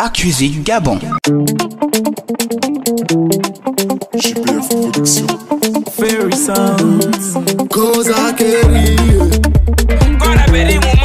accusé du Gabon. Fairy sounds. Cosa queria. Agora pedimos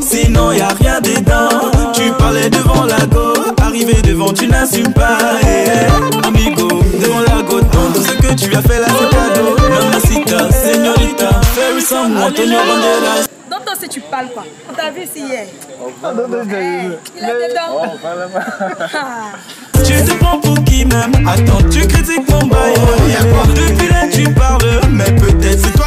sinon y a rien dedans. Tu parlais devant la go, arrivé devant, tu n'assumes pas. Eh, amigo, devant la go, dans tout ce que tu as fait là, c'est cadeau. Mamacita, señorita, fairy some Antonio Banderas. Si tu parles pas, on t'a vu si hier. Eh, il est dedans. Tu te prends pour qui même? Attends, tu critiques mon bail. Depuis là, tu parles, mais peut-être c'est toi.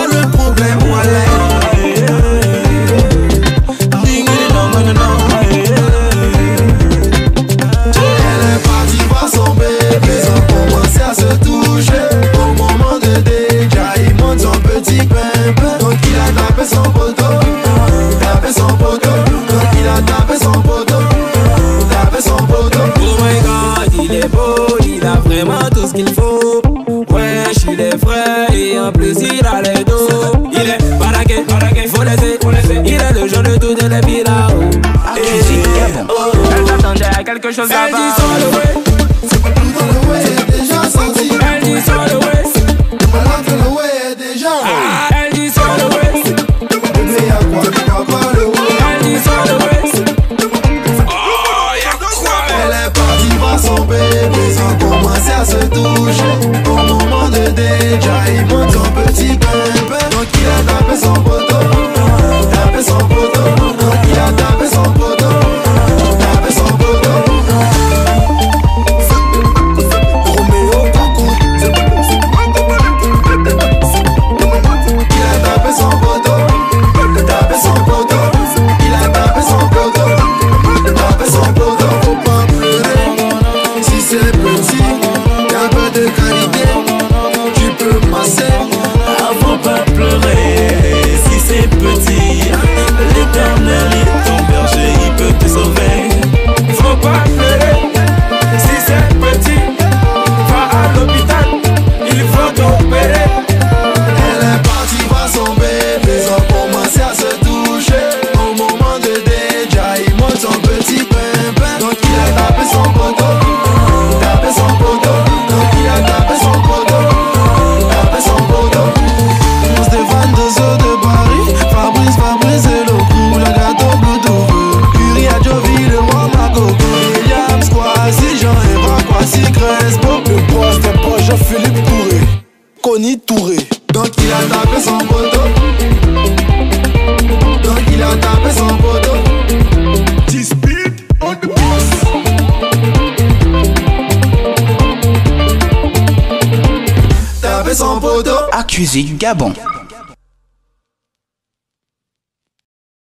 fraîche, il est frais et en plus il a les dos. Il est baraqué, faut laisser, il est le genre de toutes les villas. Oh. Elle s'attendait à quelque chose là-bas. Touré. Donc il a tapé son poteau. Donc il a tapé son poteau. T-Speed on. Tapé son poteau. Accusé Gabon.